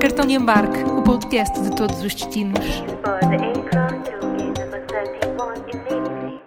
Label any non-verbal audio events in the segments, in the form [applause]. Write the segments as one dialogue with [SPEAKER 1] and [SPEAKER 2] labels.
[SPEAKER 1] Cartão de embarque, o podcast de todos os destinos.
[SPEAKER 2] For the aircraft to gate number 31 immediately.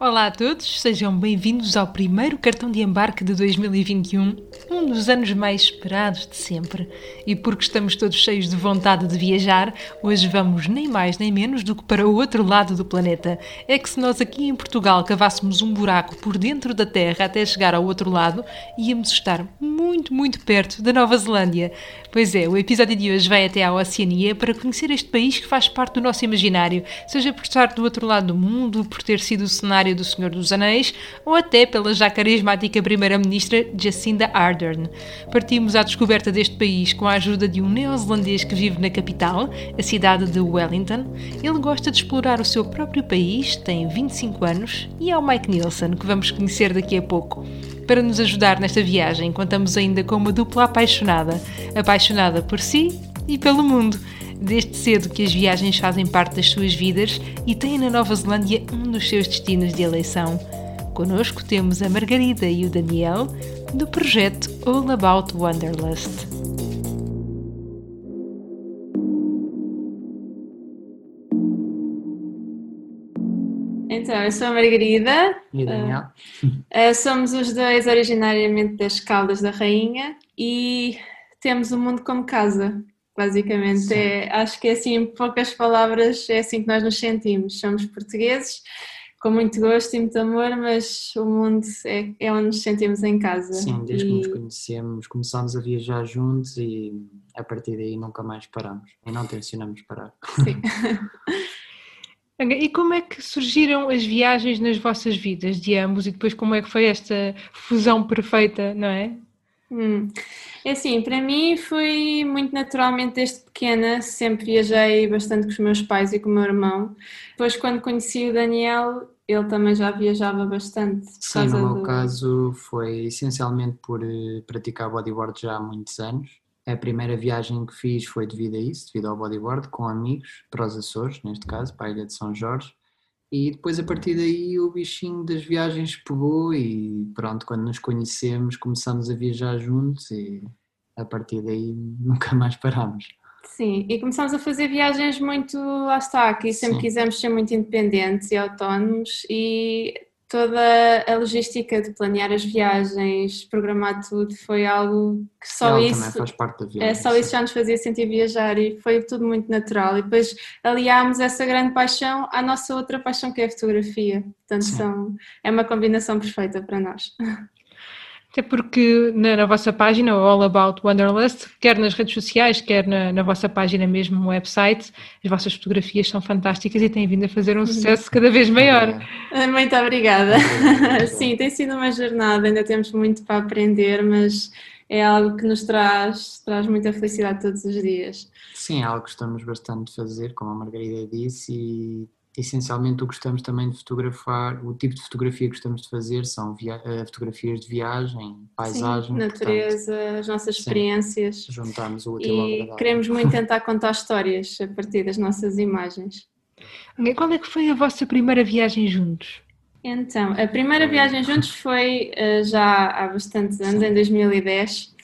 [SPEAKER 1] Olá a todos, sejam bem-vindos ao primeiro cartão de embarque de 2021, um dos anos mais esperados de sempre. E porque estamos todos cheios de vontade de viajar, hoje vamos nem mais nem menos do que para o outro lado do planeta. É que se nós aqui em Portugal cavássemos um buraco por dentro da Terra até chegar ao outro lado, íamos estar muito, muito perto da Nova Zelândia. Pois é, o episódio de hoje vai até à Oceania para conhecer este país que faz parte do nosso imaginário, seja por estar do outro lado do mundo, por ter sido o cenário do Senhor dos Anéis ou até pela já carismática Primeira-Ministra Jacinda Ardern. Partimos à descoberta deste país com a ajuda de um neozelandês que vive na capital, a cidade de Wellington. Ele gosta de explorar o seu próprio país, tem 25 anos e é o Mike Nielsen, que vamos conhecer daqui a pouco. Para nos ajudar nesta viagem, contamos ainda com uma dupla apaixonada, apaixonada por si e pelo mundo. Desde cedo que as viagens fazem parte das suas vidas e têm na Nova Zelândia um dos seus destinos de eleição. Conosco temos a Margarida e o Daniel do projeto All About Wanderlust.
[SPEAKER 3] Então, eu sou a Margarida,
[SPEAKER 4] E o Daniel?
[SPEAKER 3] eh, somos os dois originariamente das Caldas da Rainha e temos o mundo como casa, basicamente. É, acho que é assim, em poucas palavras, é assim que nós nos sentimos. Somos portugueses, com muito gosto e muito amor, mas o mundo é, é onde nos sentimos em casa.
[SPEAKER 4] Sim, desde que
[SPEAKER 3] E-
[SPEAKER 4] nos conhecemos, começámos a viajar juntos e a partir daí nunca mais paramos. E não tencionamos parar.
[SPEAKER 3] Sim. [laughs]
[SPEAKER 1] E como é que surgiram as viagens nas vossas vidas de ambos e depois como é que foi esta fusão perfeita, não é?
[SPEAKER 3] Hum. É assim, para mim foi muito naturalmente desde pequena, sempre viajei bastante com os meus pais e com o meu irmão. Depois, quando conheci o Daniel, ele também já viajava bastante.
[SPEAKER 4] Sim, no meu
[SPEAKER 3] do-
[SPEAKER 4] caso foi essencialmente por eh, praticar bodyboard já há muitos anos. A primeira viagem que fiz foi devido a isso, devido ao bodyboard, com amigos, para os Açores, neste caso, para a Ilha de São Jorge. E depois, a partir daí, o bichinho das viagens pegou e pronto, quando nos conhecemos, começamos a viajar juntos e a partir daí [laughs] nunca mais parámos.
[SPEAKER 3] Sim, e começámos a fazer viagens muito, lá está, aqui sempre
[SPEAKER 4] Sim.
[SPEAKER 3] quisemos ser muito independentes e autónomos e toda a logística de planear as viagens, programar tudo, foi algo que só
[SPEAKER 4] Ela
[SPEAKER 3] isso
[SPEAKER 4] faz parte da viagem.
[SPEAKER 3] É, só isso já nos fazia sentir viajar e foi tudo muito natural. E depois aliámos essa grande paixão à nossa outra paixão que é a fotografia. Portanto,
[SPEAKER 4] Sim.
[SPEAKER 3] são, é uma combinação perfeita para nós. [laughs]
[SPEAKER 1] Até porque na, na vossa página, o All About Wanderlust, quer nas redes sociais, quer na, na vossa página mesmo, no website, as vossas fotografias são fantásticas e têm vindo a fazer um sucesso cada vez maior.
[SPEAKER 3] Muito [laughs] obrigada. Sim, tem sido uma jornada, ainda temos muito para aprender, mas é algo que nos traz, traz muita felicidade todos os dias.
[SPEAKER 4] Sim, é algo que gostamos bastante de fazer, como a Margarida disse, e essencialmente o que gostamos também de fotografar, o tipo de fotografia que gostamos de fazer são via- eh, fotografias de viagem, paisagem,
[SPEAKER 3] Sim, natureza, as nossas
[SPEAKER 4] sim.
[SPEAKER 3] experiências.
[SPEAKER 4] portanto, juntarmos o útil ao
[SPEAKER 3] E queremos muito tentar contar histórias a partir das nossas imagens.
[SPEAKER 1] Ok, Qual é que foi a vossa primeira viagem juntos?
[SPEAKER 3] Então, a primeira viagem juntos foi eh, já há bastantes anos, em 2010,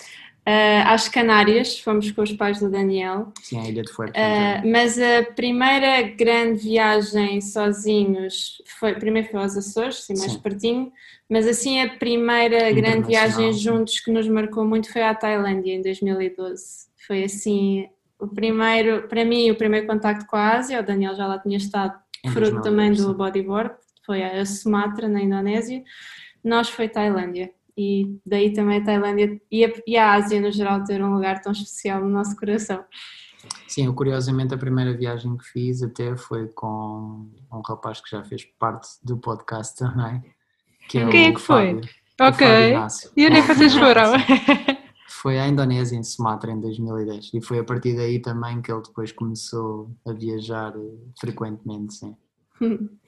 [SPEAKER 3] eh, às Canárias, fomos com os pais do Daniel.
[SPEAKER 4] Sim, a Ilha de Fuerte.
[SPEAKER 3] Eh, mas a primeira grande viagem sozinhos foi, primeiro foi aos Açores, assim mais
[SPEAKER 4] Sim.
[SPEAKER 3] pertinho, mas assim a primeira grande viagem juntos que nos marcou muito foi à Tailândia em 2012. Foi assim o primeiro, para mim, o primeiro contacto com a Ásia, o Daniel já lá tinha estado, fruto também
[SPEAKER 4] 2010,
[SPEAKER 3] do bodyboard, foi a Sumatra, na Indonésia, nós foi Tailândia. E daí também a Tailândia e a, e a Ásia no geral ter um lugar tão especial no nosso coração.
[SPEAKER 4] Sim, eu curiosamente a primeira viagem que fiz até foi com um rapaz que já fez parte do podcast também. Que é
[SPEAKER 1] Quem é
[SPEAKER 4] o
[SPEAKER 1] que foi?
[SPEAKER 4] Fábio, Fábio
[SPEAKER 1] Ok. E onde é que vocês foram? [laughs]
[SPEAKER 4] Foi à Indonésia, em Sumatra, em 2010. E foi a partir daí também que ele depois começou a viajar eh, frequentemente, sim. [laughs]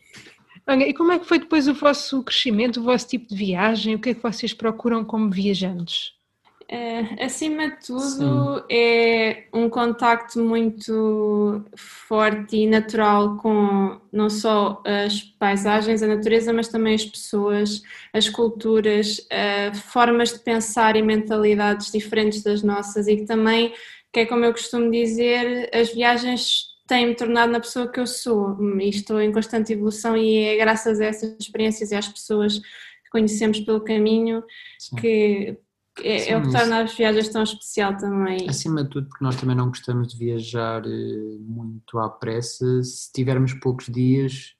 [SPEAKER 1] E como é que foi depois o vosso crescimento, o vosso tipo de viagem? O que é que vocês procuram como viajantes?
[SPEAKER 3] É, acima de tudo, Sim. é um contacto muito forte e natural com não só as paisagens, a natureza, mas também as pessoas, as culturas, uh, formas de pensar e mentalidades diferentes das nossas e que também, que é como eu costumo dizer, as viagens têm-me tornado na pessoa que eu sou e estou em constante evolução e é graças a essas experiências e às pessoas que conhecemos pelo caminho Sim. que é, Sim, é o que torna as viagens tão especial também.
[SPEAKER 4] Acima de tudo, porque nós também não gostamos de viajar eh, muito à pressa. Se tivermos poucos dias,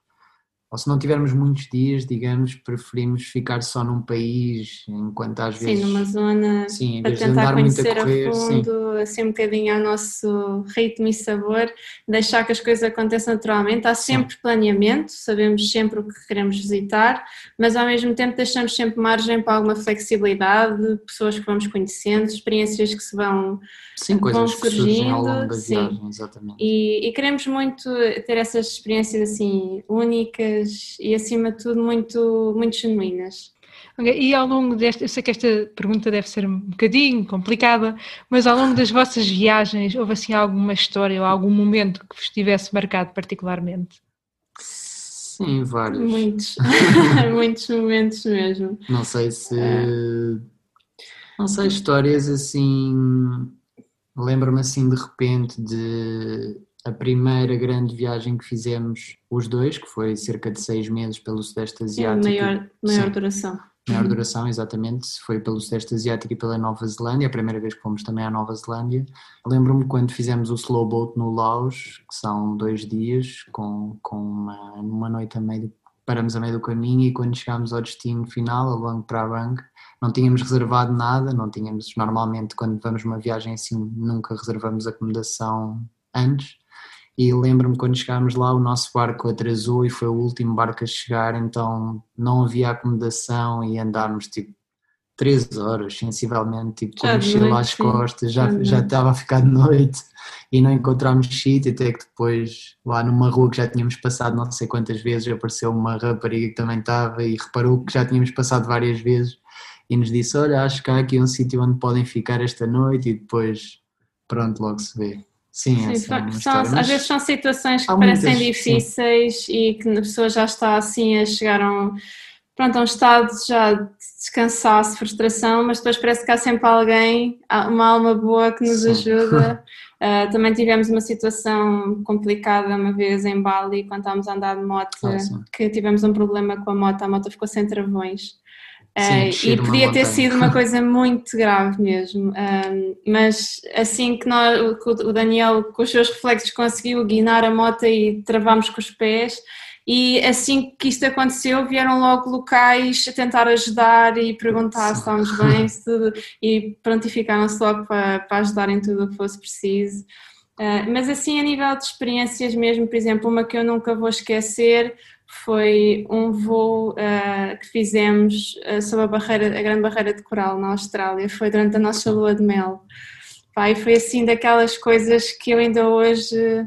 [SPEAKER 4] ou se não tivermos muitos dias, digamos, preferimos ficar só num país, enquanto às vezes.
[SPEAKER 3] Sim, numa zona sim, para tentar conhecer a, correr, a fundo, sim. assim um bocadinho ao nosso ritmo e sabor, deixar que as coisas aconteçam naturalmente. Há sempre sim. planeamento, sabemos sempre o que queremos visitar, mas ao mesmo tempo deixamos sempre margem para alguma flexibilidade, pessoas que vamos conhecendo, experiências que se vão
[SPEAKER 4] Sim, coisas vão surgindo, que surgem ao longo da viagem, exatamente.
[SPEAKER 3] E, e, queremos muito ter essas experiências assim únicas e acima de tudo muito, muito genuínas.
[SPEAKER 1] Okay, e ao longo desta, eu sei que esta pergunta deve ser um bocadinho complicada, mas ao longo das vossas viagens houve assim alguma história ou algum momento que vos tivesse marcado particularmente?
[SPEAKER 4] Sim, vários.
[SPEAKER 3] Muitos, [laughs] muitos momentos mesmo.
[SPEAKER 4] Não sei se. É. Não sei, histórias assim Lembro-me assim de repente de a primeira grande viagem que fizemos os dois, que foi cerca de seis meses pelo Sudeste Asiático.
[SPEAKER 3] Sim, maior, maior Sim, duração.
[SPEAKER 4] Maior uhum. duração, exatamente. Foi pelo Sudeste Asiático e pela Nova Zelândia, a primeira vez que fomos também à Nova Zelândia. Lembro-me quando fizemos o slow boat no Laos, que são dois dias, com, com uma, uma noite a meio, paramos a meio do caminho e quando chegámos ao destino final, a Luang Prabang, não tínhamos reservado nada, não tínhamos, normalmente quando vamos uma viagem assim nunca reservamos acomodação antes e lembro-me quando chegámos lá o nosso barco atrasou e foi o último barco a chegar, então não havia acomodação e andámos tipo três horas sensivelmente, tipo com a mochila às costas, já, já estava a ficar de noite e não encontramos sítio, até que depois lá numa rua que já tínhamos passado não sei quantas vezes apareceu uma rapariga que também estava e reparou que já tínhamos passado várias vezes e nos disse: Olha, acho que há aqui um sítio onde podem ficar esta noite. E depois, pronto, logo se vê. Sim, sim é
[SPEAKER 3] são, às vezes são situações que parecem muitas, difíceis sim. e que a pessoa já está assim a chegar a um, pronto, a um estado já de descansaço, frustração, mas depois parece que há sempre alguém, uma alma boa que nos sim. ajuda. Uh, [laughs] também tivemos uma situação complicada uma vez em Bali, quando estávamos a andar de moto, ah, que tivemos um problema com a moto, a moto ficou sem travões. Sim, uh, e podia ter sido uma [laughs] coisa muito grave mesmo, uh, mas assim que, nós, o Daniel, com os seus reflexos, conseguiu guinar a moto e travámos com os pés, e assim que isto aconteceu, vieram logo locais a tentar ajudar e perguntar Sim. se estávamos bem, se tudo, [laughs] e prontificaram-se logo para, para ajudar em tudo o que fosse preciso. Uh, mas assim, a nível de experiências mesmo, por exemplo, uma que eu nunca vou esquecer foi um voo uh, que fizemos uh, sobre a, barreira, a Grande Barreira de Coral na Austrália, foi durante a nossa lua de mel. Pai, foi assim daquelas coisas que eu ainda hoje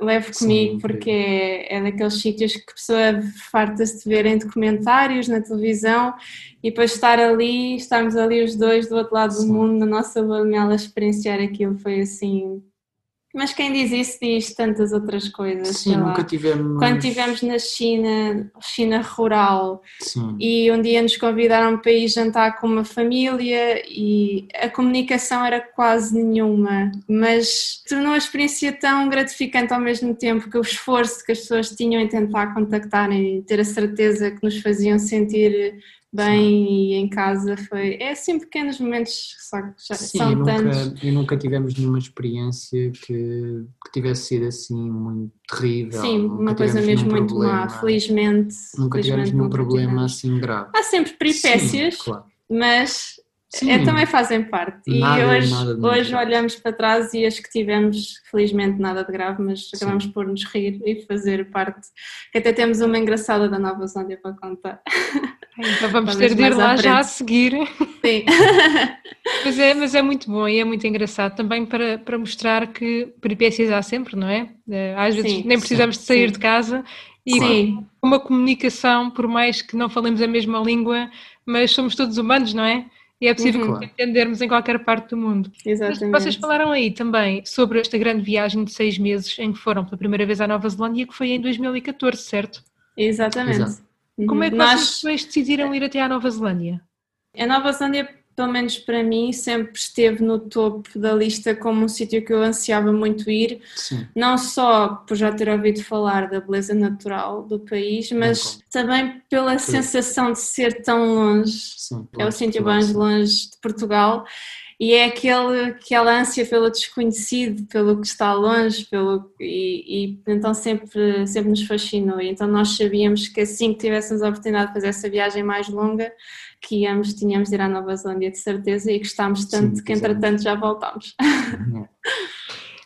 [SPEAKER 3] levo comigo, Sim, porque é, é, daqueles sítios que a pessoa farta-se de ver em documentários, na televisão, e depois estar ali, estarmos ali os dois do outro lado Sim. do mundo, na nossa lua de mel, a experienciar aquilo, foi assim mas quem diz isso diz tantas outras coisas.
[SPEAKER 4] Sim, nunca tivemos.
[SPEAKER 3] Quando estivemos na China, China rural, Sim. e um dia nos convidaram para ir jantar com uma família e a comunicação era quase nenhuma, mas tornou a experiência tão gratificante ao mesmo tempo que o esforço que as pessoas tinham em tentar contactar e ter a certeza que nos faziam sentir bem Sim. e em casa foi. É assim pequenos momentos só que já Sim, são
[SPEAKER 4] e nunca,
[SPEAKER 3] tantos.
[SPEAKER 4] E nunca tivemos nenhuma experiência que, que tivesse sido assim muito terrível.
[SPEAKER 3] Sim, nunca uma coisa mesmo muito má, felizmente.
[SPEAKER 4] Nunca
[SPEAKER 3] felizmente,
[SPEAKER 4] tivemos nenhum problema tivemos. assim grave.
[SPEAKER 3] Há sempre peripécias, Sim, claro. mas é, também fazem parte. Nada, e hoje, hoje olhamos para trás e acho que tivemos, felizmente, nada de grave, mas Sim. acabamos por nos rir e fazer parte. Até temos uma engraçada da Nova Zelândia para contar. [laughs]
[SPEAKER 1] Então vamos ter de ir lá já a seguir.
[SPEAKER 3] Sim. [laughs]
[SPEAKER 1] mas, é, mas é muito bom e é muito engraçado também para, para mostrar que peripécias há sempre, não é? Eh, às vezes sim, nem precisamos sim, de sair sim. de casa e sim. uma comunicação, por mais que não falemos a mesma língua, mas somos todos humanos, não é? E é possível
[SPEAKER 3] Uhum.
[SPEAKER 1] entendermos em qualquer parte do mundo. Mas
[SPEAKER 3] Exatamente.
[SPEAKER 1] vocês falaram aí também sobre esta grande viagem de seis meses em que foram pela primeira vez à Nova Zelândia, que foi em 2014, certo?
[SPEAKER 3] Exatamente.
[SPEAKER 4] Exato.
[SPEAKER 1] Como é que vocês
[SPEAKER 3] Nós-
[SPEAKER 1] depois decidiram ir até à Nova Zelândia?
[SPEAKER 3] A Nova Zelândia, pelo menos para mim, sempre esteve no topo da lista como um sítio que eu ansiava muito ir,
[SPEAKER 4] Sim.
[SPEAKER 3] não só por já ter ouvido falar da beleza natural do país, mas também pela sensação de ser tão longe.
[SPEAKER 4] Sim.
[SPEAKER 3] É o sítio mais
[SPEAKER 4] sim.
[SPEAKER 3] longe de Portugal e é aquele, aquela ânsia pelo desconhecido, pelo que está longe, pelo, e, e então sempre, sempre nos fascinou. E então nós sabíamos que assim que tivéssemos a oportunidade de fazer essa viagem mais longa, que íamos, tínhamos de ir à Nova Zelândia de certeza e gostámos tanto
[SPEAKER 4] Sim,
[SPEAKER 3] que entretanto já voltámos.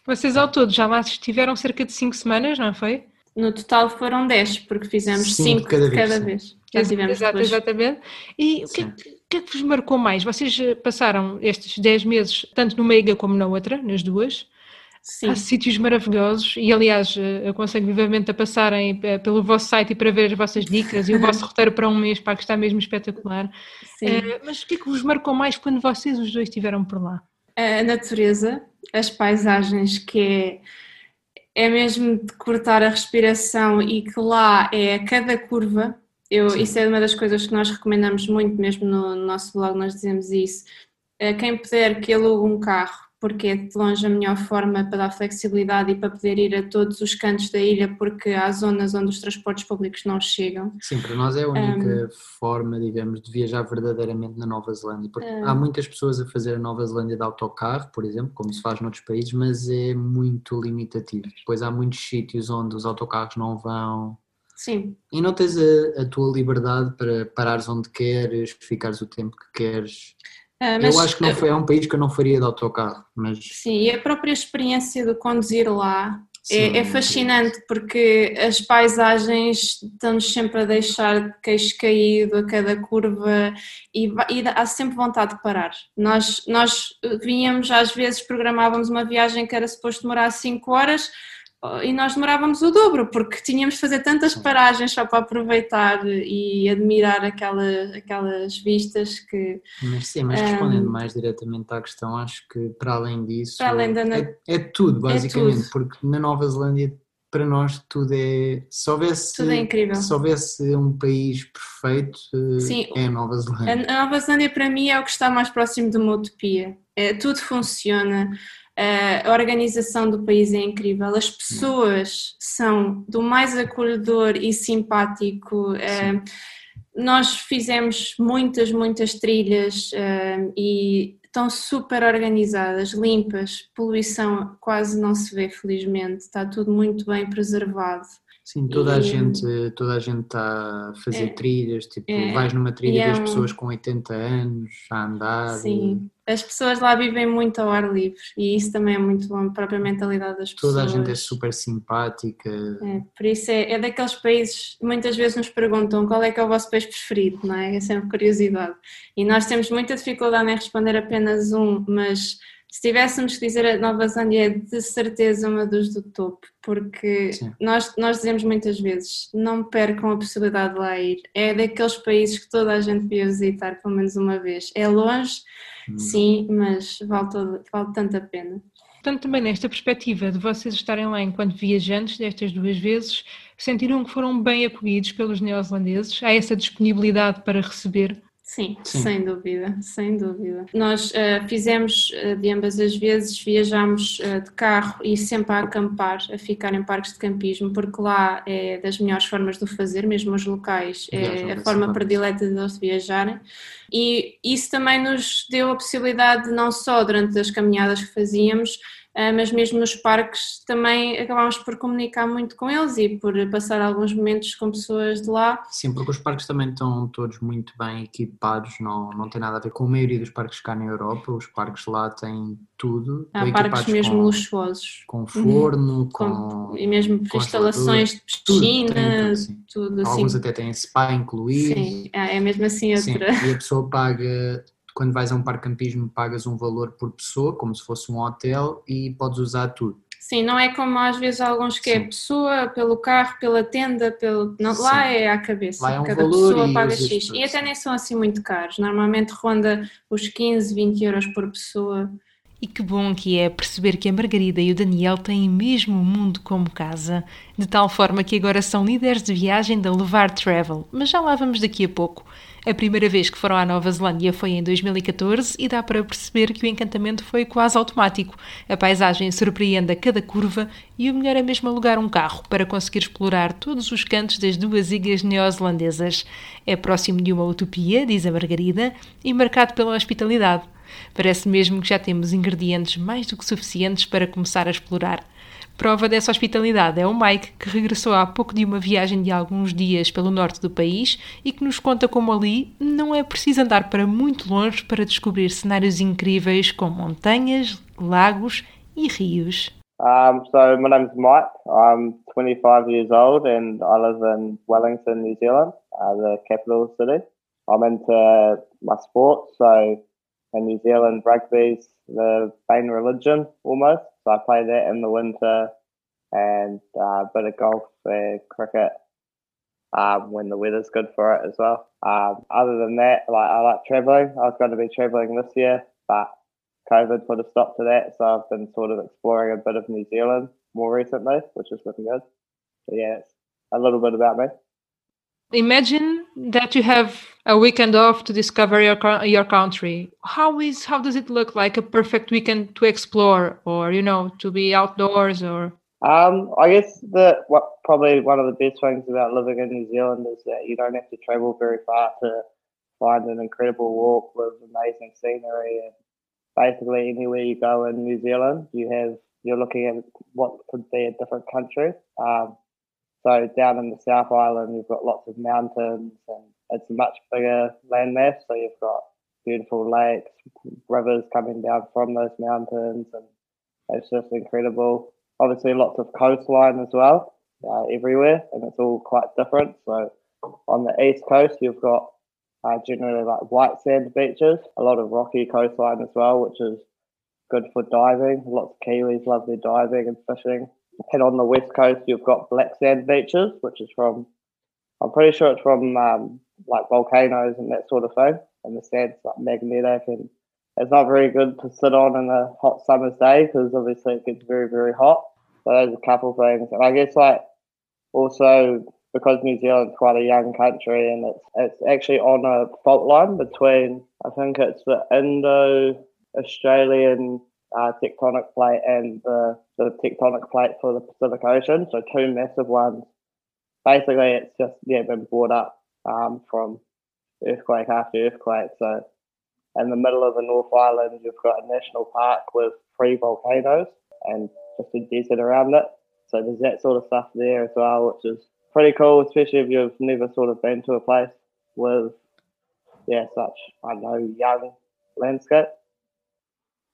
[SPEAKER 1] Vocês ao todo já lá estiveram cerca de cinco semanas, não foi?
[SPEAKER 3] No total foram 10, porque fizemos
[SPEAKER 4] Cinco
[SPEAKER 3] 5
[SPEAKER 4] cada
[SPEAKER 3] de
[SPEAKER 4] vez,
[SPEAKER 3] cada
[SPEAKER 4] sim.
[SPEAKER 3] vez. Já tivemos
[SPEAKER 1] Exato,
[SPEAKER 3] depois.
[SPEAKER 1] exatamente. E o que, é. Que- o que é que vos marcou mais? Vocês eh, passaram estes 10 meses, tanto numa ilha como na outra, nas duas.
[SPEAKER 3] Sim.
[SPEAKER 1] Há sítios maravilhosos e, aliás, eh, aconselho vivamente a passarem eh, pelo vosso site e para ver as vossas dicas e o vosso [laughs] roteiro para um mês, para que está mesmo espetacular.
[SPEAKER 3] sim.
[SPEAKER 1] Mas o que é que vos marcou mais quando vocês os dois estiveram por lá?
[SPEAKER 3] a natureza, as paisagens, que é, é mesmo de cortar a respiração e que lá é a cada curva. Eu,
[SPEAKER 4] Sim.
[SPEAKER 3] isso é uma das coisas que nós recomendamos muito, mesmo no, no nosso blog, nós dizemos isso. Eh, Quem puder que alugue um carro, porque é de longe a melhor forma para dar flexibilidade e para poder ir a todos os cantos da ilha, porque há zonas onde os transportes públicos não chegam.
[SPEAKER 4] Sim, para nós é a única forma, digamos, de viajar verdadeiramente na Nova Zelândia, porque há muitas pessoas a fazer a Nova Zelândia de autocarro, por exemplo, como se faz noutros países, mas é muito limitativo. Depois há muitos sítios onde os autocarros não vão
[SPEAKER 3] Sim,
[SPEAKER 4] e não tens a, a tua liberdade para parares onde queres, ficares o tempo que queres.
[SPEAKER 3] Ah, mas,
[SPEAKER 4] Eu acho que não
[SPEAKER 3] ah,
[SPEAKER 4] foi, é um país que eu não faria de autocarro, mas
[SPEAKER 3] Sim, e a própria experiência de conduzir lá
[SPEAKER 4] Sim,
[SPEAKER 3] é, é fascinante porque as paisagens estão-nos sempre a deixar de queixo caído a cada curva e, e há sempre vontade de parar. Nós, nós vínhamos, às vezes, programávamos uma viagem que era suposto demorar 5 horas e nós demorávamos o dobro porque tínhamos de fazer tantas paragens só para aproveitar e admirar aquela, aquelas vistas que
[SPEAKER 4] Mas sim, mas respondendo mais diretamente à questão, acho que para além disso
[SPEAKER 3] Para além da
[SPEAKER 4] é, é tudo, basicamente,
[SPEAKER 3] tudo.
[SPEAKER 4] porque na Nova Zelândia para nós tudo é. Se houvesse,
[SPEAKER 3] tudo é incrível.
[SPEAKER 4] se houvesse um país perfeito, eh,
[SPEAKER 3] Sim.
[SPEAKER 4] é a Nova Zelândia.
[SPEAKER 3] A Nova Zelândia para mim é o que está mais próximo de uma utopia. É, tudo funciona, a organização do país é incrível, as pessoas são do mais acolhedor e simpático. eh, nós fizemos muitas, muitas trilhas eh, e estão super organizadas, limpas, poluição quase não se vê, felizmente, está tudo muito bem preservado.
[SPEAKER 4] Sim, toda a
[SPEAKER 3] E-
[SPEAKER 4] gente toda a gente está a fazer
[SPEAKER 3] É.
[SPEAKER 4] trilhas, tipo,
[SPEAKER 3] É.
[SPEAKER 4] vais numa
[SPEAKER 3] E
[SPEAKER 4] trilha e
[SPEAKER 3] é um-
[SPEAKER 4] pessoas com 80 anos a andar.
[SPEAKER 3] Sim, as pessoas lá vivem muito ao ar livre e isso também é muito bom para a mentalidade das pessoas.
[SPEAKER 4] Toda a gente é super simpática.
[SPEAKER 3] É, por isso é, é daqueles países, muitas vezes nos perguntam qual é que é o vosso país preferido, não é? É sempre curiosidade. E nós temos muita dificuldade em responder apenas um, mas se tivéssemos que dizer a Nova Zelândia é de certeza uma dos do topo, porque
[SPEAKER 4] Sim.
[SPEAKER 3] nós, nós dizemos muitas vezes, não percam a possibilidade de lá ir. É daqueles países que toda a gente devia visitar pelo menos uma vez. É longe,
[SPEAKER 4] Hum.
[SPEAKER 3] sim, mas vale, todo, vale tanto a pena.
[SPEAKER 1] Portanto, também nesta perspectiva de vocês estarem lá enquanto viajantes destas duas vezes, sentiram que foram bem acolhidos pelos neozelandeses? Há essa disponibilidade para receber?
[SPEAKER 3] Sim,
[SPEAKER 4] Sim.
[SPEAKER 3] sem dúvida, sem dúvida. Nós eh, fizemos eh, de ambas as vezes, viajámos eh, de carro e sempre a acampar, a ficar em parques de campismo, porque lá é das melhores formas de o fazer, mesmo os locais, é a forma predileta de eles viajarem. E isso também nos deu a possibilidade, não só durante as caminhadas que fazíamos, mas mesmo nos parques também acabámos por comunicar muito com eles e por passar alguns momentos com pessoas de lá.
[SPEAKER 4] Sim, porque os parques também estão todos muito bem equipados, não, não tem nada a ver com a maioria dos parques cá na Europa. Os parques lá têm tudo.
[SPEAKER 3] Há parques mesmo
[SPEAKER 4] com,
[SPEAKER 3] luxuosos.
[SPEAKER 4] com forno,
[SPEAKER 3] Com-
[SPEAKER 4] com.
[SPEAKER 3] e mesmo
[SPEAKER 4] com
[SPEAKER 3] instalações de piscina,
[SPEAKER 4] tudo, sim.
[SPEAKER 3] tudo assim.
[SPEAKER 4] Alguns até têm spa incluído.
[SPEAKER 3] Sim, é é mesmo assim
[SPEAKER 4] Sim,
[SPEAKER 3] outra.
[SPEAKER 4] E a pessoa paga, quando vais a um parque campismo, pagas um valor por pessoa, como se fosse um hotel, e podes usar tudo.
[SPEAKER 3] Sim, não é como às vezes alguns que é
[SPEAKER 4] Sim.
[SPEAKER 3] pessoa, pelo carro, pela tenda, pelo. Não, lá é à cabeça.
[SPEAKER 4] Lá é um
[SPEAKER 3] Cada
[SPEAKER 4] valor
[SPEAKER 3] pessoa
[SPEAKER 4] e
[SPEAKER 3] paga X.
[SPEAKER 4] tudo,
[SPEAKER 3] E até nem são assim muito caros. Normalmente ronda os 15, 20 euros por pessoa.
[SPEAKER 1] E que bom que é perceber que a Margarida e o Daniel têm mesmo o mundo como casa, de tal forma que agora são líderes de viagem da Levar Travel, mas já lá vamos daqui a pouco. A primeira vez que foram à Nova Zelândia foi em 2014 e dá para perceber que o encantamento foi quase automático. A paisagem surpreende a cada curva e o melhor é mesmo alugar um carro para conseguir explorar todos os cantos das duas ilhas neozelandesas. É próximo de uma utopia, diz a Margarida, e marcado pela hospitalidade. Parece mesmo que já temos ingredientes mais do que suficientes para começar a explorar. Prova dessa hospitalidade é o Mike, que regressou há pouco de uma viagem de alguns dias pelo norte do país e que nos conta como ali não é preciso andar para muito longe para descobrir cenários incríveis com montanhas, lagos e rios.
[SPEAKER 5] Um, so my name's Mike. I'm 25 years old and I live in Wellington, New Zealand, uh, the capital city. I'm into my sport, so in New Zealand, rugby's the main religion almost. So I play that in the winter and uh, a bit of golf and cricket um, when the weather's good for it as well. Um, other than that, like I like traveling. I was going to be traveling this year, but COVID put a stop to that. So I've been sort of exploring a bit of New Zealand more recently, which has been good. So yeah, it's a little bit about me.
[SPEAKER 1] Imagine that you have a weekend off to discover your your country. How is how does it look like a perfect weekend to explore, or you know, to be outdoors, or
[SPEAKER 5] Um, I guess the what probably one of the best things about living in New Zealand is that you don't have to travel very far to find an incredible walk with amazing scenery and basically anywhere you go in New Zealand you have you're looking at what could be a different country. Um, so down in the South Island you've got lots of mountains and it's a much bigger landmass so you've got beautiful lakes, rivers coming down from those mountains and it's just incredible. Obviously lots of coastline as well uh, everywhere and it's all quite different. So on the east coast you've got uh, generally like white sand beaches a lot of rocky coastline as well which is good for diving. Lots of kiwis love their diving and fishing and on the west coast you've got black sand beaches which is from i'm pretty sure it's from um, like volcanoes and that sort of thing and the sand's like magnetic and it's not very good to sit on in a hot summer's day because obviously it gets very very hot. So there's a couple things, and I guess like also because New Zealand's quite a young country and it's it's actually on a fault line between I think it's the Indo Australian uh, tectonic plate and the, the tectonic plate for the Pacific Ocean. So two massive ones. Basically, it's just yeah been brought up um, from earthquake after earthquake. So in the middle of the North Island, you've got a national park with three volcanoes and just a desert around it. So there's that sort of stuff there as well, which is pretty cool, especially if you've never sort of been to a place with, yeah, such, I know, young landscape.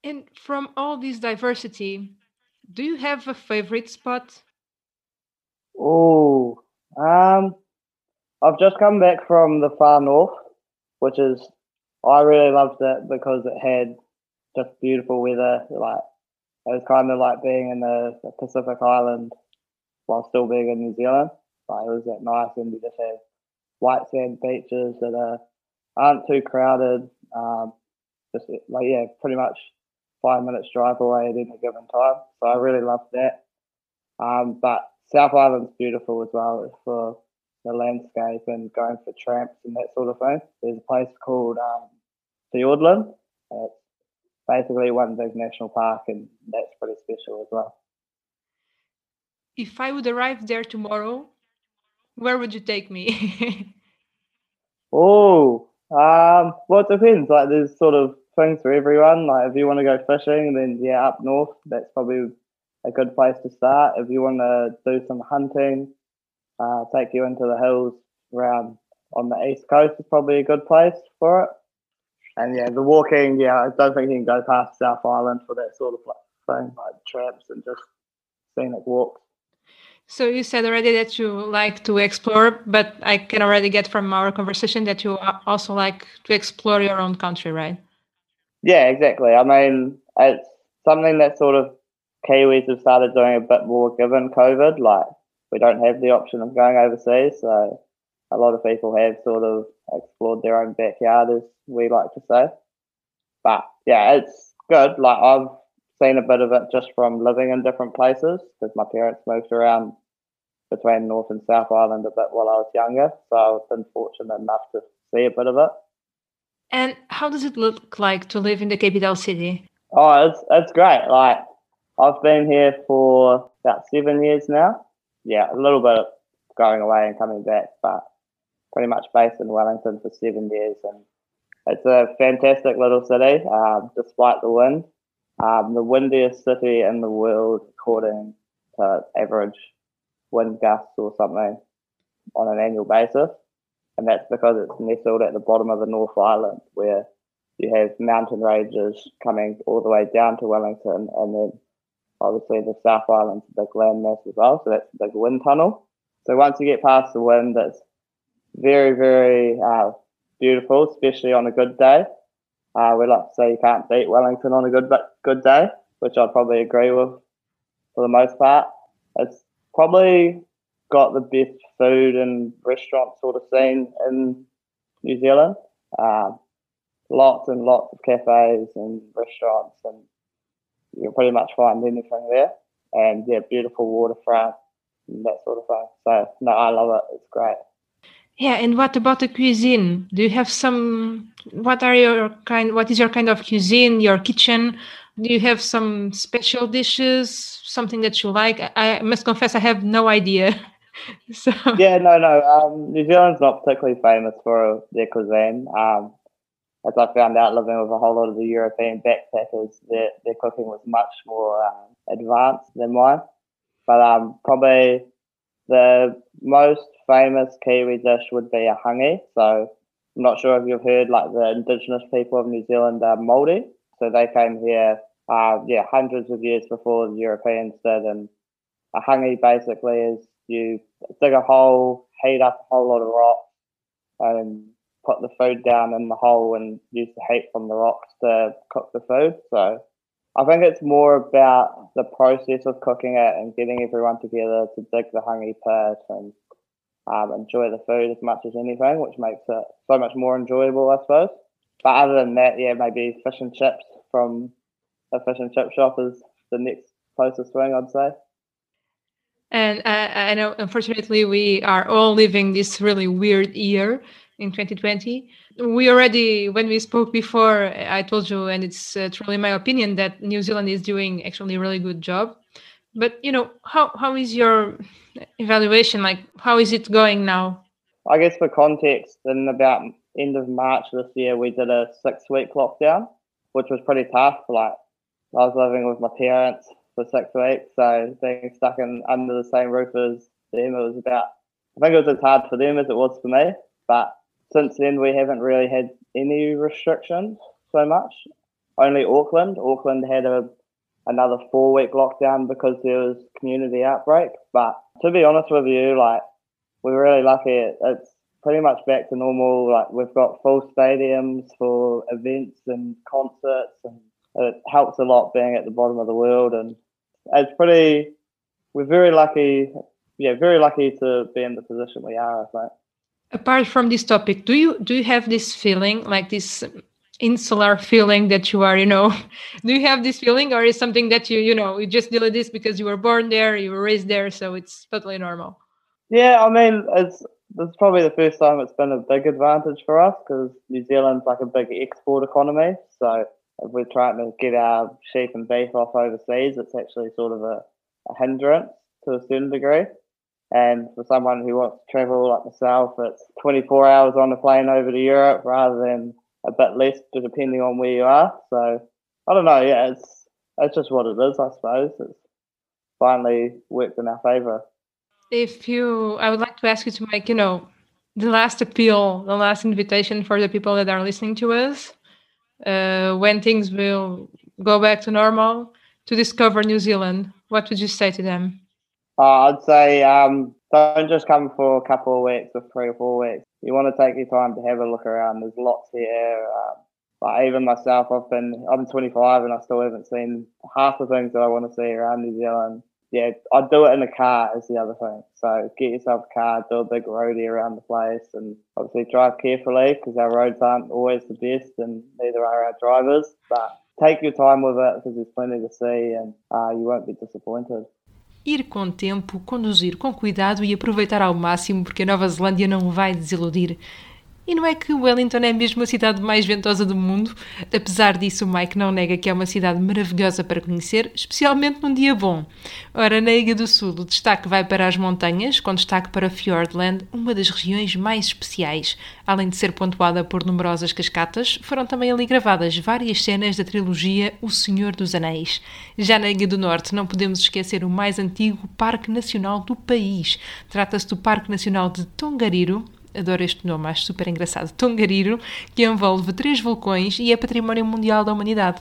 [SPEAKER 1] And from all this diversity, do you have a favorite spot?
[SPEAKER 5] Oh, um, I've just come back from the far north, which is I really loved it because it had just beautiful weather. Like it was kind of like being in the, the Pacific Island while still being in New Zealand. Like it was that nice, and you just have white sand beaches that are aren't too crowded. Um, just like yeah, pretty much five minutes drive away at any given time. So I really love that. Um, but South Island's beautiful as well for the landscape and going for tramps and that sort of thing. There's a place called um, Fiordland. and It's basically one big national park, and that's pretty special as well.
[SPEAKER 1] If I would arrive there tomorrow, where would you take me? [laughs]
[SPEAKER 5] Oh, um, well, it depends. Like, there's sort of things for everyone. Like, if you want to go fishing, then yeah, up north, that's probably a good place to start. If you want to do some hunting, uh, take you into the hills around on the east coast is probably a good place for it. And yeah, the walking, yeah, I don't think you can go past South Island for that sort of thing, like tramps and just scenic walks.
[SPEAKER 1] so you said already that you like to explore, but I can already get from our conversation that you also like to explore your own country, right?
[SPEAKER 5] Yeah, exactly. I mean, it's something that sort of Kiwis have started doing a bit more given COVID. Like we don't have the option of going overseas, so a lot of people have sort of explored their own backyard, as we like to say. But yeah, it's good. Like I've seen a bit of it just from living in different places because my parents moved around between North and South Island a bit while I was younger, so I've been fortunate enough to see a bit of it.
[SPEAKER 1] And how does it look like to live in the capital city?
[SPEAKER 5] Oh, it's great. Like I've been here for about seven years now. Yeah, a little bit going away and coming back, but pretty much based in Wellington for seven years, and it's a fantastic little city, um, despite the wind. Um, the windiest city in the world, according to average wind gusts or something on an annual basis. And that's because it's nestled at the bottom of the North Island, where you have mountain ranges coming all the way down to Wellington, and then obviously the South Island's a big landmass as well, so that's a big wind tunnel. So once you get past the wind, it's very, very uh, beautiful, especially on a good day. Uh, we like to say you can't beat Wellington on a good good day, which I'd probably agree with for the most part. It's probably got the best food and restaurant sort of scene in New Zealand. Uh, lots and lots of cafes and restaurants, and you'll pretty much find anything there. And yeah, beautiful waterfront and that sort of thing. So no, I love it. It's great.
[SPEAKER 1] Yeah, and what about the cuisine? Do you have some? What are your kind? What is your kind of cuisine? Your kitchen? Do you have some special dishes? Something that you like? I, I must confess, I have no idea. [laughs] [laughs] so
[SPEAKER 5] yeah, no, no. Um, New Zealand's not particularly famous for their cuisine. Um, as I found out living with a whole lot of the European backpackers, their their cooking was much more um, advanced than mine. But um, probably the most famous Kiwi dish would be a hangi. So I'm not sure if you've heard like the indigenous people of New Zealand are Māori. So they came here, uh, yeah, hundreds of years before the Europeans did. And a hangi basically is you dig a hole, heat up a whole lot of rock, and put the food down in the hole and use the heat from the rocks to cook the food. So I think it's more about the process of cooking it and getting everyone together to dig the hangi pit and um, enjoy the food as much as anything, which makes it so much more enjoyable, I suppose. But other than that, yeah, maybe fish and chips from a fish and chip shop is the next closest thing, I'd say.
[SPEAKER 1] And I, I know, unfortunately, we are all living this really weird year in 2020. We already, when we spoke before, I told you, and it's uh, truly my opinion that New Zealand is doing actually a really good job. But you know, how how is your evaluation? Like, how is it going now?
[SPEAKER 5] I guess for context, in about end of March this year, we did a six week lockdown, which was pretty tough. Like, I was living with my parents for six weeks, so being stuck in under the same roof as them, it was about. I think it was as hard for them as it was for me. But since then, we haven't really had any restrictions so much. Only Auckland. Auckland had a another four week lockdown because there was community outbreak. But to be honest with you, like we're really lucky. It's pretty much back to normal. Like we've got full stadiums for events and concerts, and it helps a lot being at the bottom of the world. And it's pretty. We're very lucky. Yeah, very lucky to be in the position we are. I think.
[SPEAKER 1] Apart from this topic, do you do you have this feeling like this insular feeling that you are you know [laughs] do you have this feeling or is something that you you know you just deal with this because you were born there you were raised there so it's totally normal
[SPEAKER 5] yeah i mean it's it's probably the first time it's been a big advantage for us because new zealand's like a big export economy so we're trying to get our sheep and beef off overseas it's actually sort of a, a hindrance to a certain degree and for someone who wants to travel like myself, it's 24 hours on a plane over to Europe rather than a bit less depending on where you are. So I don't know. Yeah, it's it's just what it is. I suppose it's finally worked in our favour.
[SPEAKER 1] If you, I would like to ask you to make, you know, the last appeal, the last invitation for the people that are listening to us, uh, when things will go back to normal, to discover New Zealand. What would you say to them?
[SPEAKER 5] Uh, I'd say um, don't just come for a couple of weeks or three or four weeks. You want to take your time to have a look around. There's lots here. Um, like even myself, I've been I'm 25 and I still haven't seen half the things that I want to see around New Zealand. Yeah, I'd do it in a car is the other thing. So get yourself a car, do a big roadie around the place, and obviously drive carefully because our roads aren't always the best, and neither are our drivers. But take your time with it because there's plenty to see, and uh, you won't be disappointed.
[SPEAKER 1] Ir com tempo, conduzir com cuidado e aproveitar ao máximo, porque a Nova Zelândia não vai desiludir. E não é que Wellington é mesmo a cidade mais ventosa do mundo? Apesar disso, o Mike não nega que é uma cidade maravilhosa para conhecer, especialmente num dia bom. Ora, na Ilha do Sul, o destaque vai para as montanhas, com destaque para Fjordland, uma das regiões mais especiais. Além de ser pontuada por numerosas cascatas, foram também ali gravadas várias cenas da trilogia O Senhor dos Anéis. Já na Ilha do Norte, não podemos esquecer o mais antigo Parque Nacional do país. Trata-se do Parque Nacional de Tongariro, adoro este nome, acho super engraçado, Tongariro, que envolve três vulcões e é património mundial da humanidade.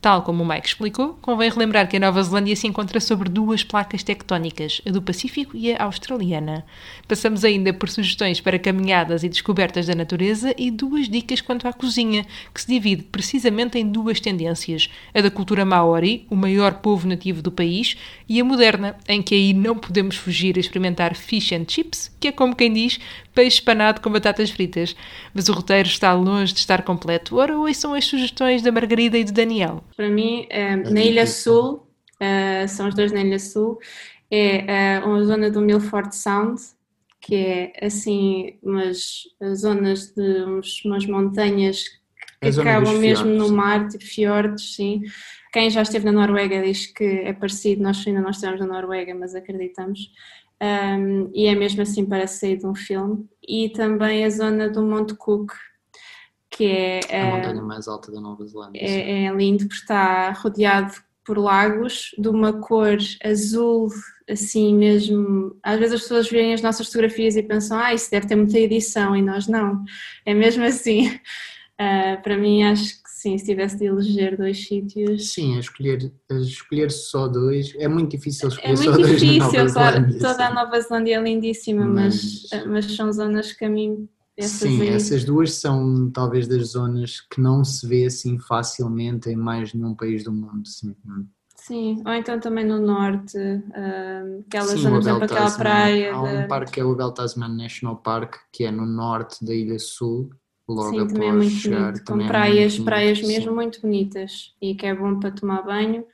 [SPEAKER 1] Tal como o Mike explicou, convém relembrar que a Nova Zelândia se encontra sobre duas placas tectónicas, a do Pacífico e a australiana. Passamos ainda por sugestões para caminhadas e descobertas da natureza e duas dicas quanto à cozinha, que se divide precisamente em duas tendências: a da cultura maori, o maior povo nativo do país, e a moderna, em que aí não podemos fugir a experimentar fish and chips, que é como quem diz peixe espanado com batatas fritas. Mas o roteiro está longe de estar completo. Ora, são as sugestões da Margarida e do Daniel.
[SPEAKER 3] Para mim, eh, na Ilha Sul, eh, são os dois na Ilha Sul, é eh, uma zona do Milford Sound, que é assim umas zonas de uns- umas montanhas que
[SPEAKER 4] É a
[SPEAKER 3] acabam mesmo
[SPEAKER 4] fiordes,
[SPEAKER 3] no mar, tipo fiordes, sim. Quem já esteve na Noruega diz que é parecido, nós ainda não estivemos na Noruega, mas acreditamos. Um, e é mesmo assim para sair de um filme. E também a zona do Monte Cook, que é,
[SPEAKER 4] A
[SPEAKER 3] eh,
[SPEAKER 4] montanha mais alta da Nova Zelândia.
[SPEAKER 3] é, é lindo porque está rodeado por lagos de uma cor azul, assim mesmo. Às vezes as pessoas veem as nossas fotografias e pensam, ah, isso deve ter muita edição, e nós não. É mesmo assim. Ah, [laughs] para mim, acho que sim, se tivesse de eleger dois sítios.
[SPEAKER 4] Sim, a escolher, escolher só dois é muito difícil escolher
[SPEAKER 3] É
[SPEAKER 4] só
[SPEAKER 3] muito
[SPEAKER 4] dois na Nova
[SPEAKER 3] difícil, claro. Toda a. Nova Zelândia é lindíssima, mas,
[SPEAKER 4] Mas-
[SPEAKER 3] mas são zonas que a mim. Essas
[SPEAKER 4] Sim,
[SPEAKER 3] aí,
[SPEAKER 4] essas duas são talvez das zonas que não se vê assim facilmente em mais nenhum país do mundo. Sim,
[SPEAKER 3] Sim, ou então também no norte, ah, aquela
[SPEAKER 4] Sim,
[SPEAKER 3] zona, por exemplo, aquela praia.
[SPEAKER 4] Há um parque que é o Abel Tasman National Park, que é no norte da Ilha Sul, logo
[SPEAKER 3] Sim,
[SPEAKER 4] após
[SPEAKER 3] também é muito
[SPEAKER 4] chegar.
[SPEAKER 3] bonito, com
[SPEAKER 4] é
[SPEAKER 3] praias,
[SPEAKER 4] muito
[SPEAKER 3] praias
[SPEAKER 4] bonito,
[SPEAKER 3] mesmo muito bonitas e que é bom para tomar banho.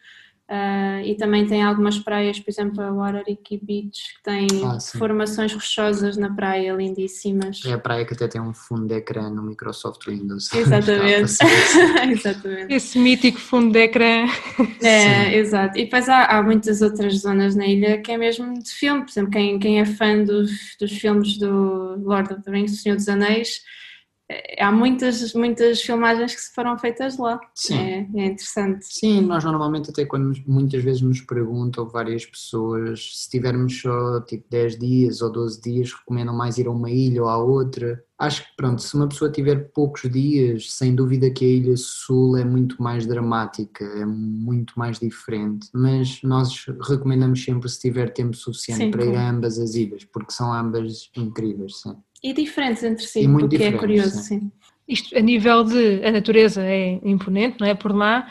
[SPEAKER 3] Ah, e também tem algumas praias, por exemplo, a Warariki Beach, que tem
[SPEAKER 4] Ah, sim.
[SPEAKER 3] formações rochosas na praia lindíssimas.
[SPEAKER 4] É a praia que até tem um fundo de ecrã no Microsoft Windows. [laughs]
[SPEAKER 3] Exatamente. [laughs] Exatamente.
[SPEAKER 1] Esse mítico fundo de ecrã.
[SPEAKER 3] É, exato. E depois há, há muitas outras zonas na ilha que é mesmo de filme. Por exemplo, quem, quem é fã dos, dos filmes do Lord of the Rings, Senhor dos Anéis, há muitas, muitas filmagens que se foram feitas lá.
[SPEAKER 4] Sim.
[SPEAKER 3] É, é interessante.
[SPEAKER 4] Sim, nós normalmente até quando muitas vezes nos perguntam várias pessoas se tivermos só tipo 10 dias ou 12 dias, recomendam mais ir a uma ilha ou à outra. Acho que pronto, se uma pessoa tiver poucos dias, sem dúvida que a Ilha Sul é muito mais dramática, é muito mais diferente, mas nós recomendamos sempre se tiver tempo suficiente
[SPEAKER 3] Sim,
[SPEAKER 4] para ir a ambas as ilhas, porque são ambas incríveis, sim.
[SPEAKER 3] E diferentes entre si,
[SPEAKER 4] muito
[SPEAKER 3] o que é curioso,
[SPEAKER 4] sim.
[SPEAKER 3] sim.
[SPEAKER 1] Isto, a nível de. A natureza é imponente, não é? Por lá.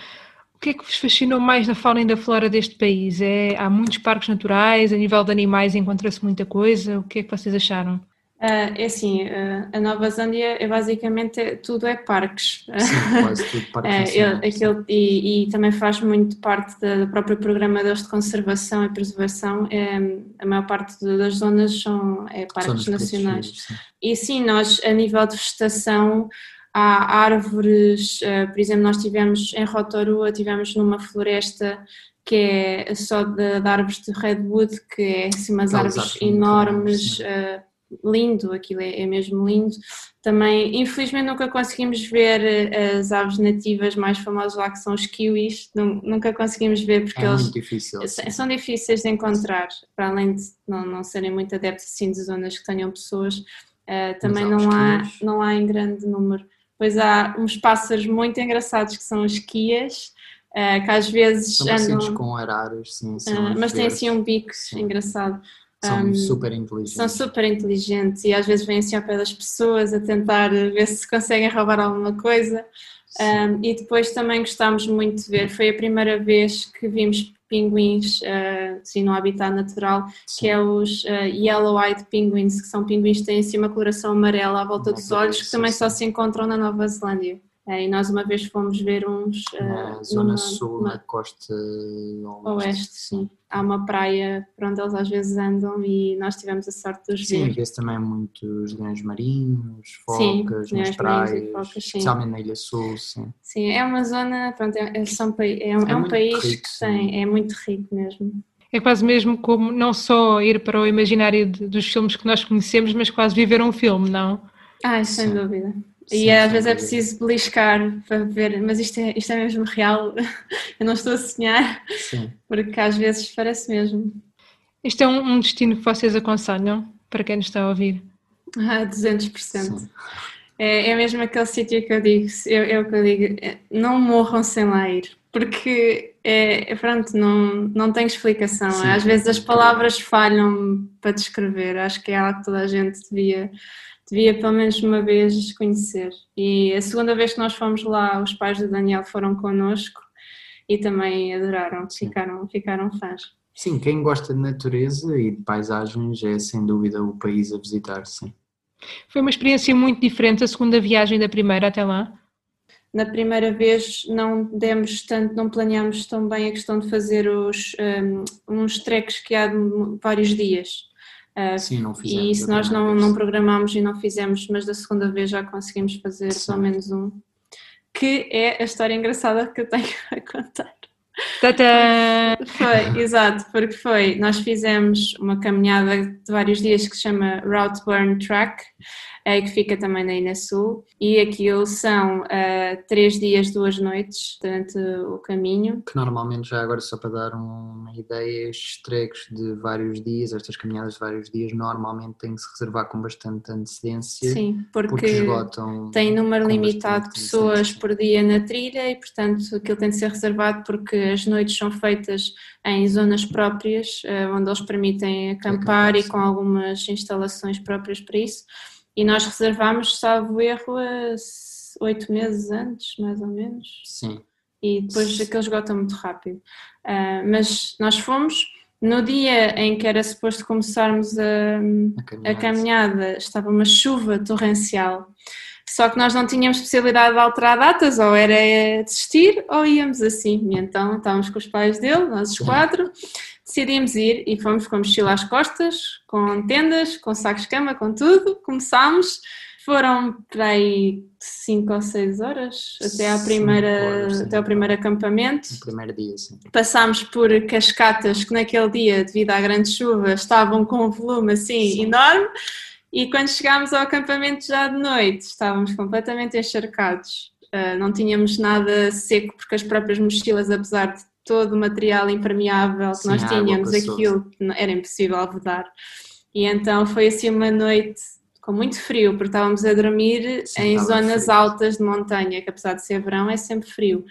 [SPEAKER 1] O que é que vos fascinou mais na fauna e da flora deste país? É, há muitos parques naturais, a nível de animais encontra-se muita coisa. O que é que vocês acharam?
[SPEAKER 3] Ah, é assim, ah, a Nova Zelândia é basicamente tudo é parques.
[SPEAKER 4] Sim, [laughs] quase tudo
[SPEAKER 3] ele-
[SPEAKER 4] sim.
[SPEAKER 3] aquele- e, e também faz muito parte da- do próprio programa deles de conservação e preservação. É, a maior parte de- das zonas são é, parques nacionais.
[SPEAKER 4] sim.
[SPEAKER 3] E sim, nós, a nível de vegetação, há árvores, eh, por exemplo, nós tivemos em Rotorua, tivemos numa floresta que é só de, de árvores de redwood, que é assim umas
[SPEAKER 4] Aquelas
[SPEAKER 3] árvores enormes, eh, lindo, aquilo é, é mesmo lindo. Também, infelizmente, nunca conseguimos ver eh, as aves nativas mais famosas lá, que são os kiwis, Nu- nunca conseguimos ver porque
[SPEAKER 4] É
[SPEAKER 3] eles
[SPEAKER 4] difícil.
[SPEAKER 3] são difíceis de encontrar, para além de não, não serem muito adeptos assim, de zonas que tenham pessoas, eh, também não há, não há em grande número. Pois há uns pássaros muito engraçados que são os quias, eh, que às vezes
[SPEAKER 4] São
[SPEAKER 3] andam,
[SPEAKER 4] com araras, sim. são
[SPEAKER 3] mas têm assim um bico
[SPEAKER 4] Sim.
[SPEAKER 3] engraçado.
[SPEAKER 4] São
[SPEAKER 3] Um,
[SPEAKER 4] super inteligentes.
[SPEAKER 3] São super inteligentes e às vezes vêm assim ao pé das pessoas a tentar ver se conseguem roubar alguma coisa.
[SPEAKER 4] Sim.
[SPEAKER 3] Um, e depois também gostámos muito de ver, foi a primeira vez que vimos pinguins uh, assim, no habitat natural, que é os uh, yellow-eyed penguins, que são pinguins que têm assim uma coloração amarela à volta dos olhos, que também só
[SPEAKER 4] sim.
[SPEAKER 3] se encontram na Nova Zelândia. Uh, e nós uma vez fomos ver uns
[SPEAKER 4] na
[SPEAKER 3] uh,
[SPEAKER 4] zona
[SPEAKER 3] numa-
[SPEAKER 4] sul, na costa
[SPEAKER 3] oeste, sim. Há uma praia por onde eles às vezes andam e nós tivemos a sorte de os
[SPEAKER 4] Sim,
[SPEAKER 3] ver.
[SPEAKER 4] vê-se também muitos leões marinhos,
[SPEAKER 3] Sim,
[SPEAKER 4] focas
[SPEAKER 3] leões
[SPEAKER 4] nas
[SPEAKER 3] e
[SPEAKER 4] praias,
[SPEAKER 3] focas, sim.
[SPEAKER 4] especialmente na Ilha Sul, sim.
[SPEAKER 3] Sim, é uma zona, pronto, é, é, é um,
[SPEAKER 4] É
[SPEAKER 3] é um país
[SPEAKER 4] rico,
[SPEAKER 3] que tem, é muito rico mesmo.
[SPEAKER 1] É quase mesmo como não só ir para o imaginário de- dos filmes que nós conhecemos, mas quase viver um filme, não?
[SPEAKER 3] Ai, sem
[SPEAKER 4] Sim.
[SPEAKER 3] dúvida.
[SPEAKER 4] Sim,
[SPEAKER 3] e às vezes é preciso beliscar para ver, mas isto é, isto é mesmo real, [laughs] eu não estou a sonhar,
[SPEAKER 4] Sim.
[SPEAKER 3] porque às vezes parece mesmo.
[SPEAKER 1] Este é um, um destino que vocês aconselham para quem nos está a ouvir.
[SPEAKER 3] Ah, 200%.
[SPEAKER 4] Sim.
[SPEAKER 3] É, é mesmo aquele sítio que eu digo, eu, eu que eu digo, é, não morram sem lá ir, porque é, é, pronto, não, não tem explicação.
[SPEAKER 4] Sim,
[SPEAKER 3] Às vezes as palavras falham para descrever, acho que é algo que toda a gente devia, devia pelo menos uma vez conhecer. E a segunda vez que nós fomos lá, os pais do Daniel foram connosco e também adoraram, ficaram, ficaram fãs.
[SPEAKER 4] Sim, quem gosta de natureza e de paisagens é sem dúvida o país a visitar, sim.
[SPEAKER 1] Foi uma experiência muito diferente a segunda viagem da primeira até lá.
[SPEAKER 3] Na primeira vez não demos tanto, não planeámos tão bem a questão de fazer os, um, uns treques que há de vários dias. Uh,
[SPEAKER 4] Sim, não fizemos.
[SPEAKER 3] e isso nós não, não programámos e não fizemos, mas da segunda vez já conseguimos fazer
[SPEAKER 4] Sim.
[SPEAKER 3] pelo menos um. Que é a história engraçada que eu tenho [laughs] a contar.
[SPEAKER 1] Tata!
[SPEAKER 3] Foi, exato, porque foi. Nós fizemos uma caminhada de vários dias que se chama Route Burn Track, que fica também na Ilha Sul, e aquilo são eh, três dias, duas noites durante o caminho.
[SPEAKER 4] Que normalmente, já agora só para dar uma ideia, estes trekks de vários dias, estas caminhadas de vários dias, normalmente têm que se reservar com bastante antecedência,
[SPEAKER 3] Sim,
[SPEAKER 4] porque
[SPEAKER 3] porque
[SPEAKER 4] esgotam.
[SPEAKER 3] tem número limitado de pessoas por dia na trilha e, portanto, aquilo tem de ser reservado porque as noites são feitas em zonas próprias, eh, onde eles permitem acampar
[SPEAKER 4] Acampar,
[SPEAKER 3] e com algumas instalações próprias para isso. E nós reservámos, salvo erro, oito meses antes, mais ou menos
[SPEAKER 4] Sim,
[SPEAKER 3] e depois aquilo esgota muito rápido. Ah, mas nós fomos, no dia em que era suposto começarmos a,
[SPEAKER 4] a
[SPEAKER 3] a
[SPEAKER 4] caminhada.
[SPEAKER 3] caminhada, estava uma chuva torrencial. Só que nós não tínhamos possibilidade de alterar datas, ou era desistir ou íamos assim. E então estávamos com os pais dele, nós os quatro, decidimos ir e fomos com a mochila às costas, com tendas, com sacos de cama, com tudo. Começámos, foram para aí 5 ou 6 horas até, à primeira,
[SPEAKER 4] horas,
[SPEAKER 3] até ao primeiro acampamento.
[SPEAKER 4] No primeiro dia, sim.
[SPEAKER 3] Passámos por cascatas que naquele dia, devido à grande chuva, estavam com um volume assim
[SPEAKER 4] Sim.
[SPEAKER 3] enorme. E quando chegámos ao acampamento já de noite, estávamos completamente encharcados. Ah, não tínhamos nada seco, porque as próprias mochilas, apesar de todo o material impermeável que
[SPEAKER 4] Sim,
[SPEAKER 3] nós tínhamos, aquilo não- era impossível vedar. E então foi assim uma noite com muito frio, porque estávamos a dormir
[SPEAKER 4] Sim,
[SPEAKER 3] em zonas
[SPEAKER 4] frio.
[SPEAKER 3] altas de montanha, que apesar de ser verão é sempre frio.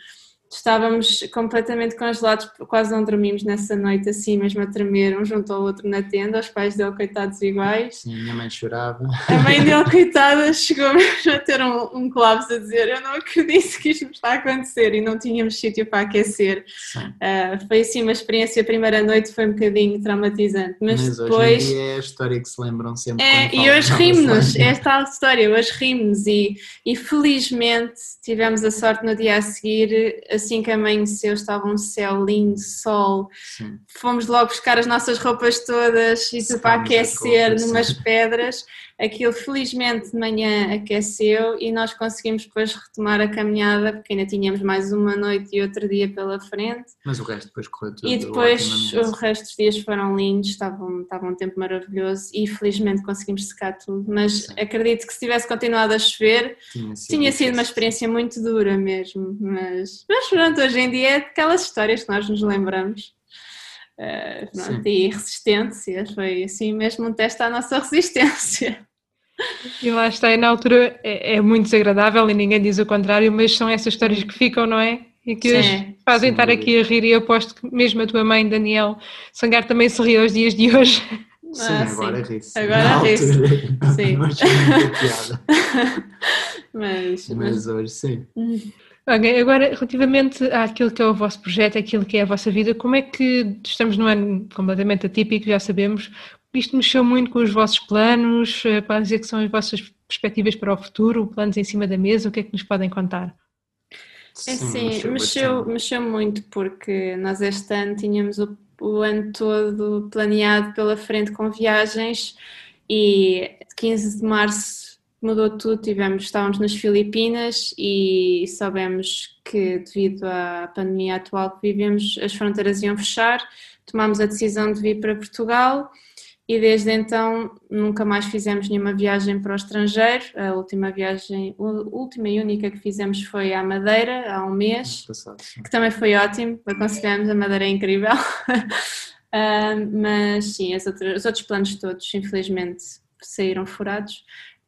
[SPEAKER 3] Estávamos completamente congelados, quase não dormimos nessa noite assim, mesmo a tremer um junto ao outro na tenda, os pais dele coitados iguais.
[SPEAKER 4] Sim, minha mãe chorava.
[SPEAKER 3] A mãe [laughs] dele, coitada, chegou mesmo a ter um, um colapso a dizer: Eu não acredito que isto me está a acontecer e não tínhamos sítio para aquecer. Ah, foi assim uma experiência. A primeira noite foi um bocadinho traumatizante, mas,
[SPEAKER 4] Mas, hoje
[SPEAKER 3] depois.
[SPEAKER 4] dia é a história que se lembram sempre.
[SPEAKER 3] É, e hoje rimos-nos, é tal história, hoje rimos e, e felizmente tivemos a sorte no dia a seguir, assim que amanheceu, estava um céu lindo, sol,
[SPEAKER 4] Sim.
[SPEAKER 3] fomos logo buscar as nossas roupas todas e tudo para aquecer numas pedras. Aquilo felizmente de manhã aqueceu e nós conseguimos depois retomar a caminhada porque ainda tínhamos mais uma noite e outro dia pela frente.
[SPEAKER 4] Mas o resto depois correu tudo.
[SPEAKER 3] E depois o resto dos dias foram lindos, estavam, estava um tempo maravilhoso e felizmente conseguimos secar tudo. Mas
[SPEAKER 4] Sim.
[SPEAKER 3] acredito que se tivesse continuado a chover,
[SPEAKER 4] tinha sido,
[SPEAKER 3] tinha sido uma experiência muito dura mesmo. Mas, mas pronto, hoje em dia é aquelas histórias que nós nos lembramos. Eh, pronto, e resistência, foi assim mesmo um teste à nossa [laughs] resistência.
[SPEAKER 1] E lá está, e na altura é, é muito desagradável e ninguém diz o contrário, mas são essas histórias que ficam, não é? E que hoje
[SPEAKER 3] Sim,
[SPEAKER 1] fazem
[SPEAKER 4] sem
[SPEAKER 1] estar aqui a rir e eu aposto que mesmo a tua mãe, Daniel Sangar, também se ri aos dias de hoje.
[SPEAKER 4] Sim,
[SPEAKER 3] Ah,
[SPEAKER 4] agora
[SPEAKER 3] sim.
[SPEAKER 4] ri-se.
[SPEAKER 3] Agora ri-se. Sim. [laughs]
[SPEAKER 4] Não piada. [laughs]
[SPEAKER 3] mas, mas
[SPEAKER 4] Mas hoje sim.
[SPEAKER 1] Ok, agora, relativamente àquilo que é o vosso projeto, àquilo que é a vossa vida, como é que estamos num ano completamente atípico, já sabemos, isto mexeu muito com os vossos planos, eh, podem dizer que são as vossas perspectivas para o futuro, planos em cima da mesa, o que é que nos podem contar?
[SPEAKER 3] É
[SPEAKER 4] Sim,
[SPEAKER 3] sim, mexeu, mexeu muito porque nós este ano tínhamos o, o ano todo planeado pela frente com viagens e 15 de março mudou tudo, tivemos, estávamos nas Filipinas e soubemos que devido à pandemia atual que vivemos as fronteiras iam fechar, tomámos a decisão de vir para Portugal e desde então nunca mais fizemos nenhuma viagem para o estrangeiro. A última viagem, a última e única que fizemos foi à Madeira há um mês,
[SPEAKER 4] Passado,
[SPEAKER 3] que também foi ótimo, aconselhamos, a Madeira é incrível. [laughs] Ah, mas sim, as outras- os outros planos todos, infelizmente, saíram furados.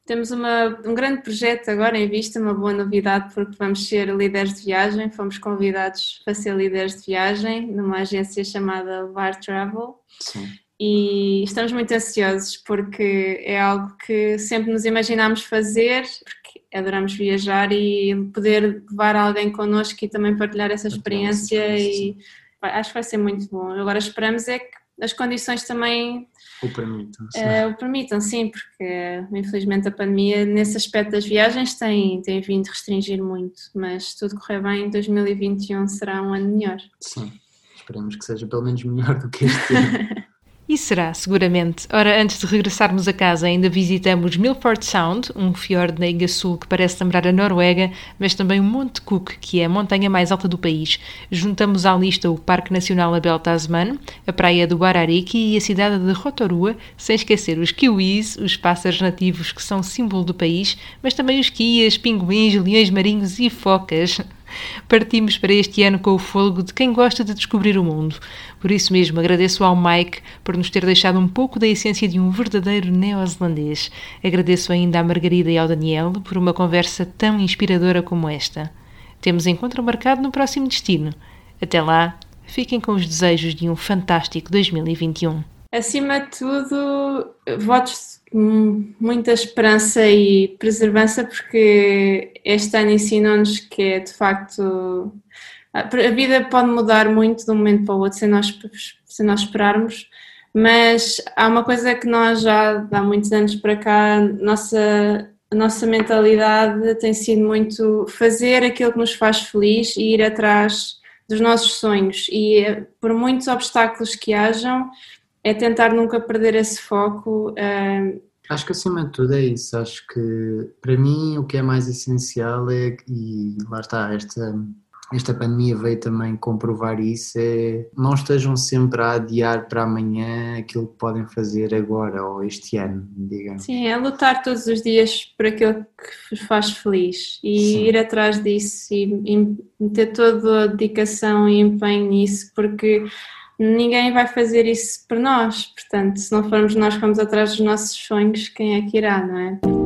[SPEAKER 3] Temos uma, um grande projeto agora em vista, uma boa novidade, porque vamos ser líderes de viagem. Fomos convidados para ser líderes de viagem numa agência chamada Var Travel
[SPEAKER 4] Sim.
[SPEAKER 3] E estamos muito ansiosos porque é algo que sempre nos imaginámos fazer, porque adoramos viajar e poder levar alguém connosco e também partilhar essa experiência e acho que vai ser muito bom. Agora esperamos é que as condições também
[SPEAKER 4] O permitam. sim.
[SPEAKER 3] eh, o permitam, sim, porque infelizmente a pandemia nesse aspecto das viagens tem, tem vindo restringir muito, mas se tudo correr bem, 2021 será um ano melhor.
[SPEAKER 4] Sim. Esperemos que seja pelo menos melhor do que este ano. [laughs]
[SPEAKER 1] E será, seguramente. Ora, antes de regressarmos a casa, ainda visitamos Milford Sound, um fiord na Ilha Sul que parece lembrar a Noruega, mas também o Monte Cook, que é a montanha mais alta do país. Juntamos à lista o Parque Nacional Abel Tasman, a praia do Ararique e a cidade de Rotorua, sem esquecer os kiwis, os pássaros nativos que são símbolo do país, mas também os quias, pinguins, leões marinhos e focas. Partimos para este ano com o fôlego de quem gosta de descobrir o mundo. Por isso mesmo, agradeço ao Mike por nos ter deixado um pouco da essência de um verdadeiro neozelandês. Agradeço ainda à Margarida e ao Daniel por uma conversa tão inspiradora como esta. Temos encontro marcado no próximo destino. Até lá, fiquem com os desejos de um fantástico 2021.
[SPEAKER 3] Acima de tudo, votos muita esperança e preservança, porque este ano ensinou-nos que é de facto. A vida pode mudar muito de um momento para o outro, sem nós, sem nós esperarmos, mas há uma coisa que nós já há muitos anos para cá, nossa, a nossa mentalidade tem sido muito fazer aquilo que nos faz feliz e ir atrás dos nossos sonhos. E por muitos obstáculos que hajam, é tentar nunca perder esse foco. Uh...
[SPEAKER 4] Acho que acima de tudo é isso. Acho que para mim o que é mais essencial é, e lá está, esta, esta pandemia veio também comprovar isso, é não estejam sempre a adiar para amanhã aquilo que podem fazer agora ou este ano, digamos.
[SPEAKER 3] Sim, é lutar todos os dias por aquilo que vos faz feliz e Sim. ir atrás disso e, e meter toda a dedicação e empenho nisso, porque ninguém vai fazer isso por nós, portanto, se não formos nós que vamos atrás dos nossos sonhos, quem é que irá, não é?